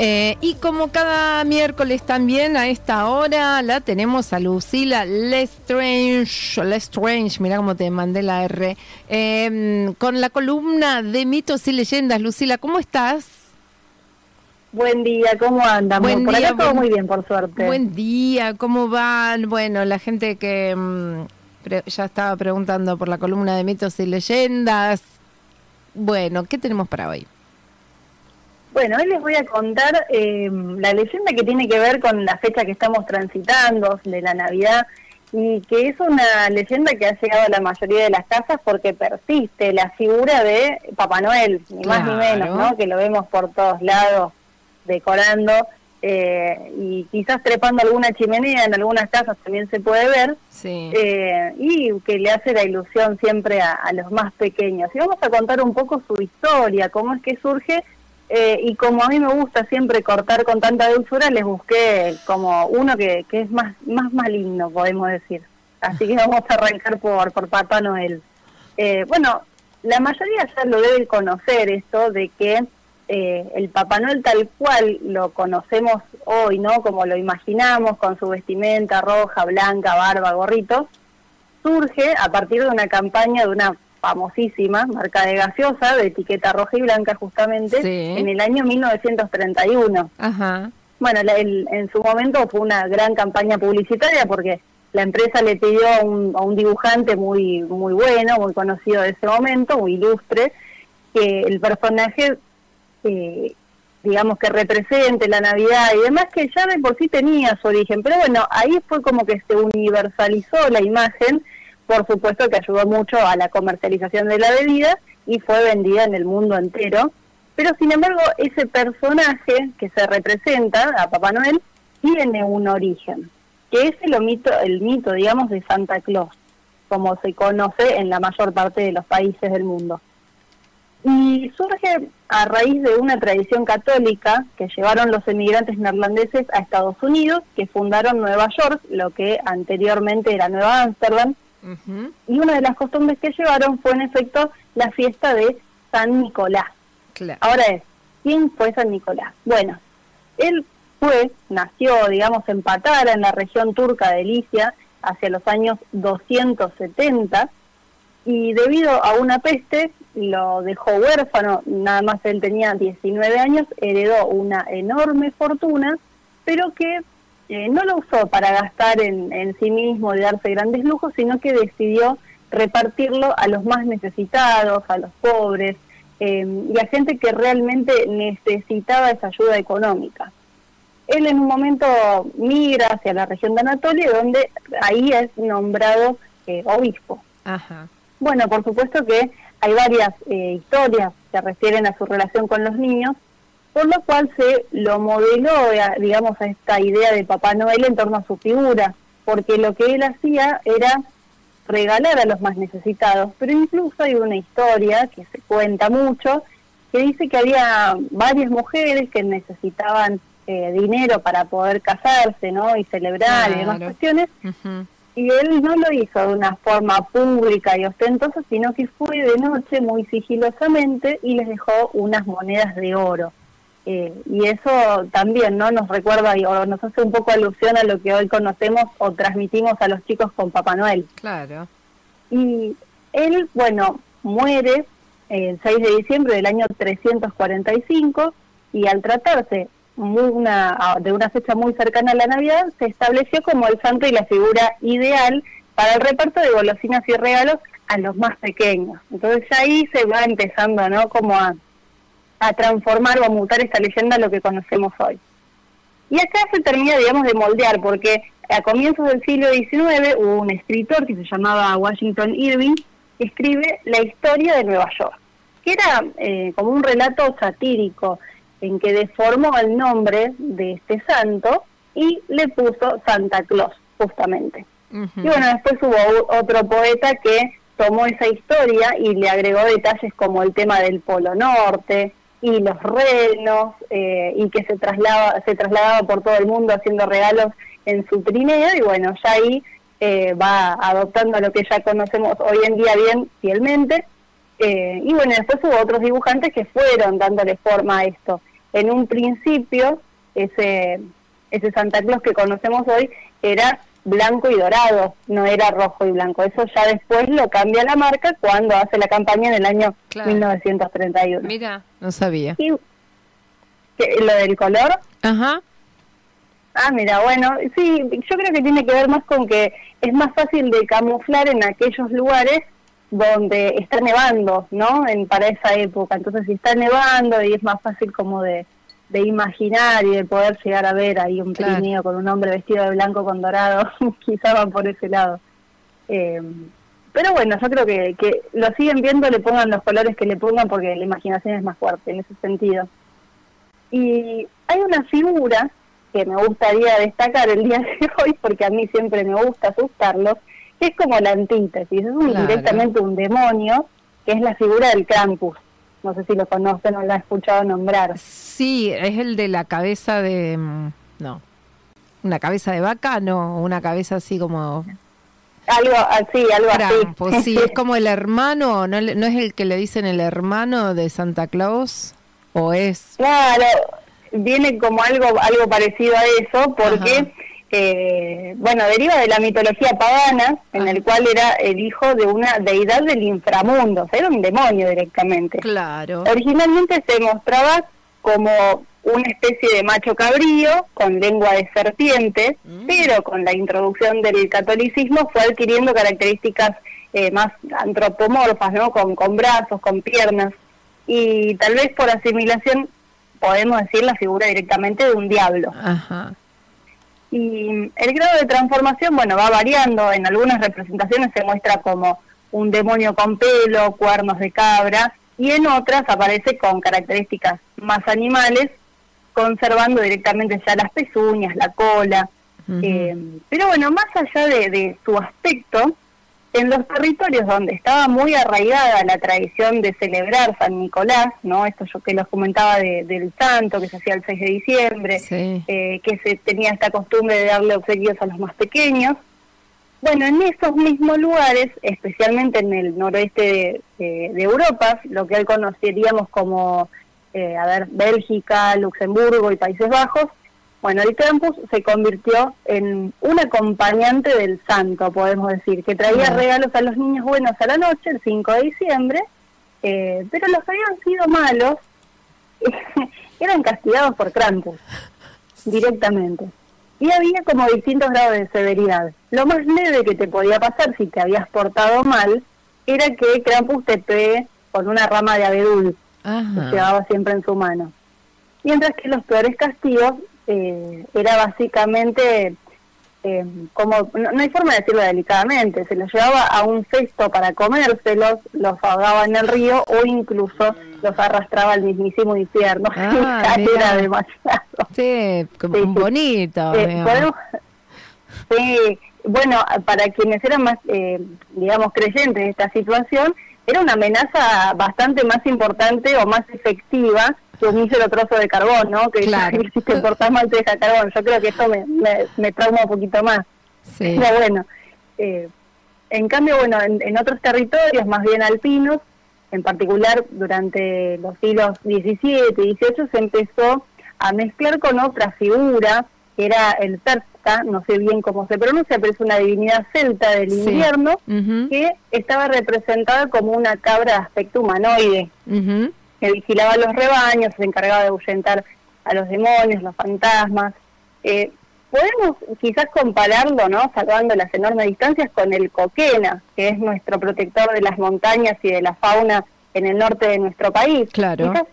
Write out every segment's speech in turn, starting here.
Eh, y como cada miércoles también a esta hora la tenemos a Lucila Lestrange, Lestrange, mira cómo te mandé la R, em, con la columna de mitos y leyendas. Lucila, ¿cómo estás? Buen día, ¿cómo andan? Buen por día, acá todo buen- muy bien, por suerte. Buen día, ¿cómo van? Bueno, la gente que pre- ya estaba preguntando por la columna de mitos y leyendas. Bueno, ¿qué tenemos para hoy? Bueno, hoy les voy a contar eh, la leyenda que tiene que ver con la fecha que estamos transitando, de la Navidad, y que es una leyenda que ha llegado a la mayoría de las casas porque persiste la figura de Papá Noel, ni más ni menos, ¿no? Que lo vemos por todos lados, decorando, eh, y quizás trepando alguna chimenea, en algunas casas también se puede ver, Sí. eh, y que le hace la ilusión siempre a, a los más pequeños. Y vamos a contar un poco su historia, cómo es que surge, eh, y como a mí me gusta siempre cortar con tanta dulzura, les busqué como uno que, que es más, más maligno, podemos decir. Así que vamos a arrancar por, por Papá Noel. Eh, bueno, la mayoría ya lo debe conocer esto de que eh, el Papá Noel tal cual lo conocemos hoy, ¿no? Como lo imaginamos, con su vestimenta roja, blanca, barba, gorrito, surge a partir de una campaña de una famosísima marca de gaseosa de etiqueta roja y blanca justamente Sí. en el año 1931. Ajá. Bueno, la- el- en su momento fue una gran campaña publicitaria porque la empresa le pidió a un, a un dibujante muy muy bueno, muy conocido de ese momento, muy ilustre, que el personaje, eh, digamos que represente la Navidad y demás, que ya de por sí tenía su origen. Pero bueno, ahí fue como que se universalizó la imagen, por supuesto que ayudó mucho a la comercialización de la bebida y fue vendida en el mundo entero. Pero sin embargo, ese personaje que se representa a Papá Noel tiene un origen, que es el mito, el mito, digamos, de Santa Claus, como se conoce en la mayor parte de los países del mundo. Y surge a raíz de una tradición católica que llevaron los emigrantes neerlandeses a Estados Unidos, que fundaron Nueva York, lo que anteriormente era Nueva Ámsterdam, Y una de las costumbres que llevaron fue en efecto la fiesta de San Nicolás. Claro. Ahora es, ¿quién fue San Nicolás? Bueno, él fue, nació, digamos, en Patara, en la región turca de Licia, hacia los años 270, y debido a una peste lo dejó huérfano, nada más él tenía 19 años, heredó una enorme fortuna, pero que eh, no lo usó para gastar en, en sí mismo y darse grandes lujos, sino que decidió repartirlo a los más necesitados, a los pobres eh, y a gente que realmente necesitaba esa ayuda económica. Él en un momento migra hacia la región de Anatolia, donde ahí es nombrado eh, obispo. Ajá. Bueno, por supuesto que hay varias eh, historias que refieren a su relación con los niños, por lo cual se lo modeló, eh, digamos, a esta idea de Papá Noel en torno a su figura, porque lo que él hacía era regalar a los más necesitados, pero incluso hay una historia que se cuenta mucho, que dice que había varias mujeres que necesitaban eh, dinero para poder casarse, ¿no? Y celebrar y demás Claro. cuestiones, Ujú. y él no lo hizo de una forma pública y ostentosa, sino que fue de noche muy sigilosamente y les dejó unas monedas de oro. Eh, y eso también no nos recuerda y- o nos hace un poco alusión a lo que hoy conocemos o transmitimos a los chicos con Papá Noel. Claro. Y él, bueno, muere el 6 de diciembre del año 345 y al tratarse muy una, a- de una fecha muy cercana a la Navidad, se estableció como el santo y la figura ideal para el reparto de golosinas y regalos a los más pequeños. Entonces ya ahí se va empezando, ¿no? Como a, a transformar o a mutar esta leyenda a lo que conocemos hoy. Y acá se termina, digamos, de moldear, porque a comienzos del siglo XIX hubo un escritor que se llamaba Washington Irving, que escribe La historia de Nueva York, que era eh, como un relato satírico en que deformó el nombre de este santo y le puso Santa Claus, justamente. Y bueno, después hubo otro poeta que tomó esa historia y le agregó detalles como el tema del Polo Norte y los renos eh, y que se traslaba, se trasladaba por todo el mundo haciendo regalos en su trineo y bueno, ya ahí eh, va adoptando lo que ya conocemos hoy en día bien fielmente. Eh, y bueno, después hubo otros dibujantes que fueron dándole forma a esto. En un principio, ese, ese Santa Claus que conocemos hoy era blanco y dorado, no era rojo y blanco. Eso ya después lo cambia la marca cuando hace la campaña en el año Claro. 1931. Mira, no sabía. Y que- lo del color, Ajá. Ah, mira, bueno, sí, yo creo que tiene que ver más con que es más fácil de camuflar en aquellos lugares donde está nevando, ¿no? En, para esa época. Entonces, si está nevando y es más fácil como de, de imaginar y de poder llegar a ver ahí un Claro. con un hombre vestido de blanco con dorado, quizá van por ese lado. Eh, pero bueno, yo creo que, que lo siguen viendo, le pongan los colores que le pongan porque la imaginación es más fuerte en ese sentido. Y hay una figura que me gustaría destacar el día de hoy, porque a mí siempre me gusta asustarlos, que es como la antítesis, es un- Claro. directamente un demonio, que es la figura del Krampus. No sé si lo conocen o lo han escuchado nombrar. Sí, es el de la cabeza de... mm, No. Una cabeza de vaca, no. Una cabeza así como... Algo así, algo Krampus, así. sí. Es como el hermano, ¿no, ¿no es el que le dicen el hermano de Santa Claus? ¿O es...? Claro, viene como algo algo parecido a eso, porque, Ajá. Eh, bueno, deriva de la mitología pagana, en Ajá. el cual era el hijo de una deidad del inframundo, o sea, era un demonio directamente. Claro. Originalmente se mostraba como una especie de macho cabrío con lengua de serpiente, Mm. pero con la introducción del catolicismo fue adquiriendo características eh, más antropomorfas, ¿no? Con, con brazos, con piernas, y tal vez por asimilación podemos decir la figura directamente de un diablo. Ajá. Y el grado de transformación, bueno, va variando. En algunas representaciones se muestra como un demonio con pelo, cuernos de cabra, y en otras aparece con características más animales, conservando directamente ya las pezuñas, la cola. Eh, pero bueno, más allá de, de su aspecto, en los territorios donde estaba muy arraigada la tradición de celebrar San Nicolás, ¿no? Esto yo que los comentaba de- del santo que se hacía el 6 de diciembre, Sí. eh, que se tenía esta costumbre de darle obsequios a los más pequeños. Bueno, en esos mismos lugares, especialmente en el noroeste de, de- de Europa, lo que hoy conoceríamos como, eh, a ver, Bélgica, Luxemburgo y Países Bajos, bueno, el Krampus se convirtió en un acompañante del santo, podemos decir, que traía regalos a los niños buenos a la noche, el 5 de diciembre, eh, pero los que habían sido malos eran castigados por Krampus directamente. Y había como distintos grados de severidad. Lo más leve que te podía pasar si te habías portado mal era que Krampus te pegue con una rama de abedul que llevaba siempre en su mano. Mientras que los peores castigos eh, era básicamente, eh, como, no, no hay forma de decirlo delicadamente, se los llevaba a un cesto para comérselos, los ahogaba en el río o incluso los arrastraba al mismísimo infierno. Ah, era demasiado. Sí, como Sí, sí. bonito. Eh, sí, bueno, para quienes eran más, eh, digamos, creyentes de esta situación, era una amenaza bastante más importante o más efectiva un mísero trozo de carbón, ¿no? Que Claro. si te portás mal te deja carbón. Yo creo que esto me, me, me trauma un poquito más. Sí. Pero bueno, eh, en cambio, bueno, en, en otros territorios más bien alpinos, en particular durante los siglos XVII y XVIII se empezó a mezclar con otra figura, que era el Terta, no sé bien cómo se pronuncia, pero es una divinidad celta del Sí. invierno, que estaba representada como una cabra de aspecto humanoide, ujú. Que vigilaba los rebaños, se encargaba de ahuyentar a los demonios, los fantasmas. Eh, podemos quizás compararlo, ¿no? Salvando las enormes distancias con el coquena, que es nuestro protector de las montañas y de la fauna en el norte de nuestro país. Claro. Quizás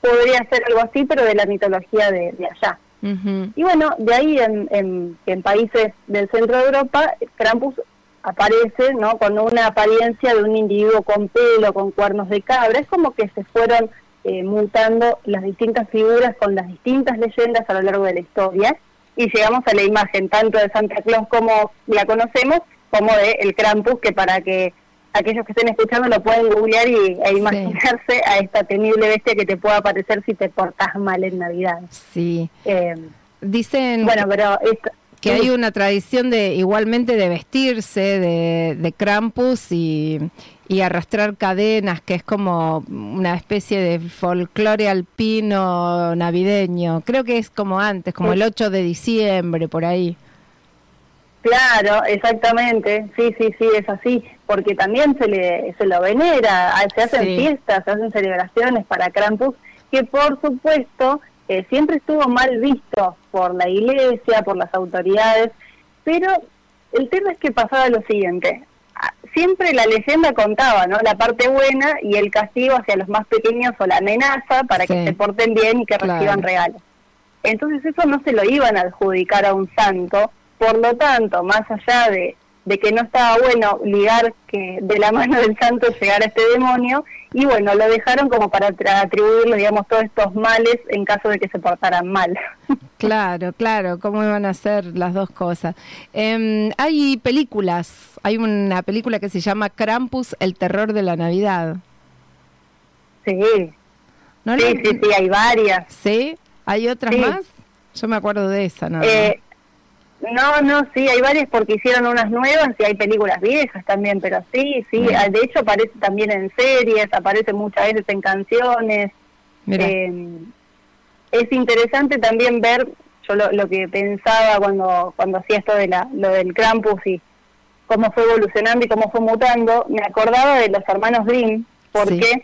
podría ser algo así, pero de la mitología de, de allá. Y bueno, de ahí en, en- en países del centro de Europa, Krampus aparece ¿no? con una apariencia de un individuo con pelo, con cuernos de cabra. Es como que se fueron eh, mutando las distintas figuras con las distintas leyendas a lo largo de la historia y llegamos a la imagen tanto de Santa Claus como la conocemos, como de el Krampus, que para que aquellos que estén escuchando lo pueden googlear y, e imaginarse a esta temible bestia que te pueda aparecer si te portas mal en Navidad. Sí. Eh, Dicen bueno, pero esto- que hay una tradición de igualmente de vestirse de, de Krampus y, y arrastrar cadenas, que es como una especie de folclore alpino navideño. Creo que es como antes, como el 8 de diciembre, por ahí. Claro, exactamente, sí, sí, sí, es así, porque también se le se lo venera, se hacen Sí. fiestas, se hacen celebraciones para Krampus, que por supuesto eh, siempre estuvo mal visto por la iglesia, por las autoridades, pero el tema es que pasaba lo siguiente, ah, siempre la leyenda contaba, ¿no? La parte buena y el castigo hacia los más pequeños o la amenaza para que se porten bien y que Claro. reciban regalos. Entonces eso no se lo iban a adjudicar a un santo, por lo tanto, más allá de, de que no estaba bueno ligar que de la mano del santo llegara este demonio, y bueno, lo dejaron como para atribuirle, digamos, todos estos males en caso de que se portaran mal. Claro, claro, cómo iban a ser las dos cosas. Em, hay películas, hay una película que se llama Krampus, el terror de la Navidad. sí, ¿No sí, la- sí, sí, hay varias. ¿Sí? ¿Hay otras Sí. más? Yo me acuerdo de esa, nada Eh, no, no, sí, hay varias porque hicieron unas nuevas y hay películas viejas también, pero sí, sí, ah, de hecho aparece también en series, aparece muchas veces en canciones. Mira. Eh, es interesante también ver, yo lo, lo que pensaba cuando cuando hacía esto de la, lo del Krampus y cómo fue evolucionando y cómo fue mutando, me acordaba de los hermanos Grimm, porque Sí.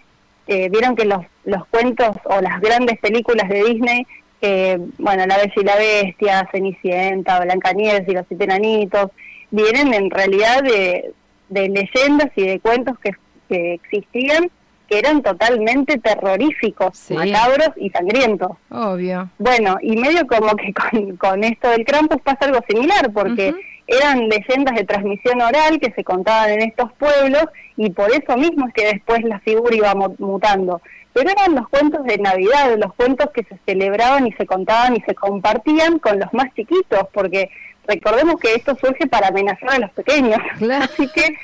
eh, vieron que los, los cuentos o las grandes películas de Disney, eh, bueno, La Bella y la Bestia, Cenicienta, Blancanieves y los Siete Enanitos, vienen en realidad de, de leyendas y de cuentos que, que existían que eran totalmente terroríficos, Sí. macabros y sangrientos. Obvio. Bueno, y medio como que con, con esto del Krampus pasa algo similar, porque. Eran leyendas de transmisión oral que se contaban en estos pueblos y por eso mismo es que después la figura iba mu- mutando. Pero eran los cuentos de Navidad, los cuentos que se celebraban y se contaban y se compartían con los más chiquitos, porque recordemos que esto surge para amenazar a los pequeños. Claro. Así que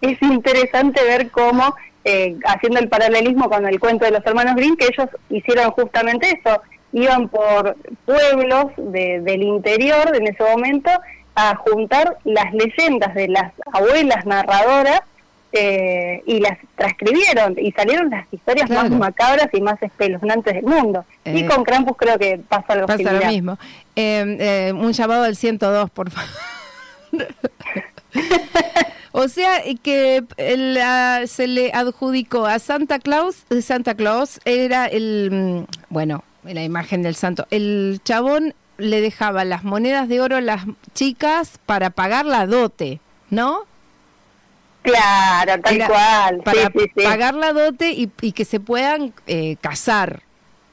es interesante ver cómo, eh, haciendo el paralelismo con el cuento de los hermanos Grimm, que ellos hicieron justamente eso, iban por pueblos de- del interior en ese momento a juntar las leyendas de las abuelas narradoras eh, y las transcribieron y salieron las historias Claro. más macabras y más espeluznantes del mundo. Eh, y con Krampus creo que pasa algo Pasa similar. lo mismo. Eh, eh, un llamado al 102, por favor. o sea, eh, que el, ah, se le adjudicó a Santa Claus, eh, Santa Claus era el, mm, bueno, la imagen del santo. El chabón le dejaba las monedas de oro a las chicas para pagar la dote, ¿no? Claro, tal Era cual. sí, Para sí, sí. pagar la dote y, y que se puedan eh, casar,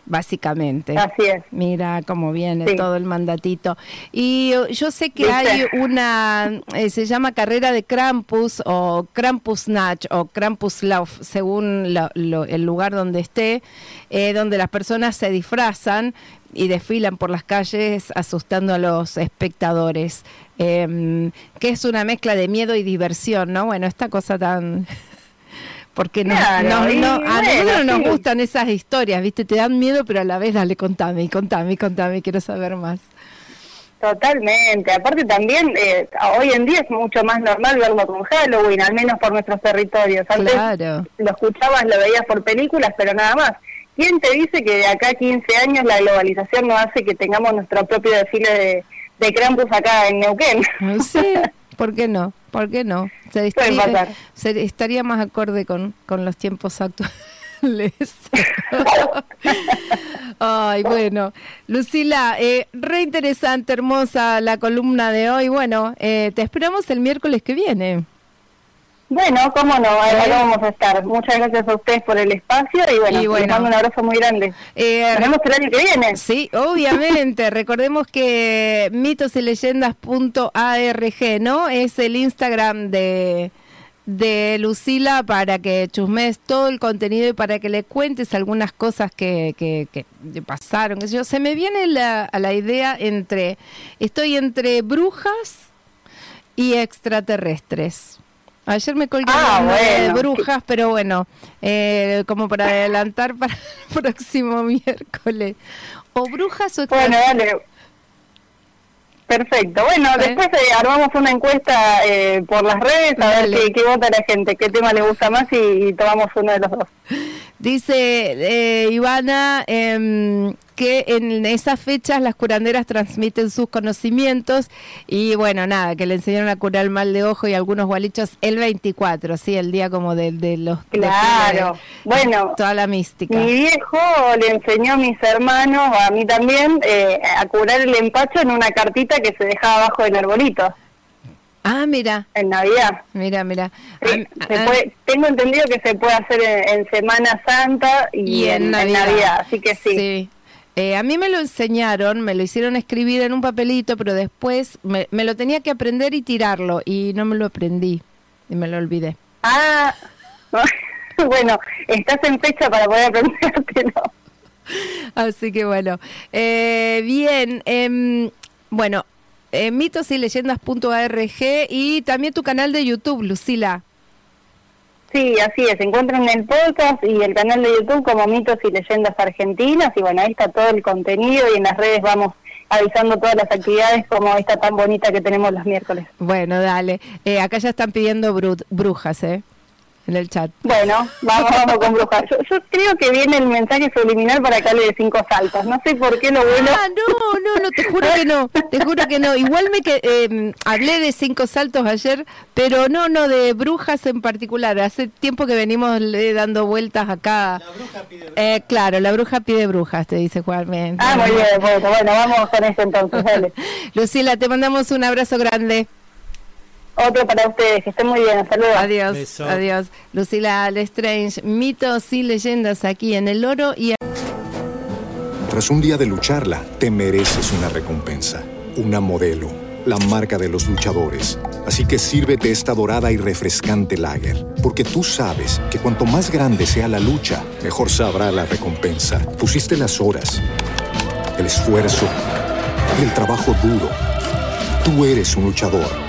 básicamente. Así es. Mira cómo viene Sí. todo el mandatito. Y eh, yo sé que ¿Viste? hay una, eh, se llama carrera de Krampus o Krampusnatch o Krampuslauf, según lo- lo- el lugar donde esté, eh, donde las personas se disfrazan y desfilan por las calles asustando a los espectadores, em, que es una mezcla de miedo y diversión, ¿no? Bueno, esta cosa tan... Porque nos- Claro, nos- no- a nosotros nos sí. gustan esas historias, ¿viste? Te dan miedo, pero a la vez dale, contame, contame, contame, quiero saber más. Totalmente. Aparte también, eh, hoy en día es mucho más normal verlo con Halloween, al menos por nuestros territorios. Antes Claro. lo escuchabas, lo veías por películas, pero nada más. ¿Quién te dice que de acá a 15 años la globalización no hace que tengamos nuestro propio desfile de, de Krampus acá en Neuquén? Sí, ¿por qué no? ¿Por qué no? Se estaría, se- estaría más acorde con, con los tiempos actuales. Ay, bueno. Lucila, eh, re interesante, hermosa la columna de hoy. Bueno, eh, te esperamos el miércoles que viene. Bueno, cómo no, ahí vamos a estar. Muchas gracias a ustedes por el espacio y bueno, Y bueno. les mando un abrazo muy grande. Eh, Nos vemos el año que viene. Sí, obviamente. Recordemos que mitos y leyendas.arg, ¿no? Es el Instagram de, de Lucila para que chusmes todo el contenido y para que le cuentes algunas cosas que, que, que pasaron. yo. Se me viene la, a la idea entre, estoy entre brujas y extraterrestres. Ayer me colgué Ah, de brujas, pero bueno, eh, como para adelantar para el próximo miércoles. O brujas o Bueno, dale. Perfecto. Bueno, ¿Eh? después eh, armamos una encuesta eh, por las redes a Dale. ver qué, qué vota la gente, qué tema le gusta más y, y tomamos uno de los dos. Dice eh, Ivana em, que en esas fechas las curanderas transmiten sus conocimientos y bueno, nada, que le enseñaron a curar el mal de ojo y algunos gualichos el 24, sí, el día como de, de los... Claro. de- Bueno, Toda la mística. Mi viejo le enseñó a mis hermanos, a mí también, eh, a curar el empacho en una cartita que se dejaba abajo del arbolito Ah, mira, en Navidad. mira, mira. Sí, Ah, se ah, tengo entendido que se puede hacer en, en Semana Santa y, en, en Navidad. así que sí. Eh, a mí me lo enseñaron, me lo hicieron escribir en un papelito, pero después me, me lo tenía que aprender y tirarlo y no me lo aprendí y me lo olvidé. Ah, bueno, estás en fecha para poder aprendértelo. Así que bueno, eh, bien, em, bueno, eh, mitos y leyendas.org y también tu canal de YouTube, Lucila. Sí, así es. Encuentran el podcast y el canal de YouTube como Mitos y Leyendas Argentinas. Y bueno, ahí está todo el contenido y en las redes vamos avisando todas las actividades como esta tan bonita que tenemos los miércoles. Bueno, dale. Eh, acá ya están pidiendo bru- brujas, ¿eh? En el chat. Bueno, vamos, vamos con brujas. Yo, yo creo que viene el mensaje subliminal para acá de cinco saltos. No sé por qué lo bueno. Ah, no, no, no, te juro que no, te juro que no. Igual me que eh, hablé de cinco saltos ayer, pero no, no, de brujas en particular. Hace tiempo que venimos eh, dando vueltas acá. La bruja pide brujas. claro, la bruja pide brujas, te dice Juan. Bien. Ah, muy bien, bueno, bueno, vamos con eso entonces, dale. Lucila, te mandamos un abrazo grande. Otro para ustedes, que estén muy bien, luego. Adiós, Beso. adiós. Lucila Lestrange, mitos y leyendas aquí en El Oro y Tras un día de lucharla, te mereces una recompensa, una modelo, la marca de los luchadores. Así que sírvete esta dorada y refrescante lager, porque tú sabes que cuanto más grande sea la lucha, mejor sabrá la recompensa. Pusiste las horas, el esfuerzo, el trabajo duro. Tú eres un luchador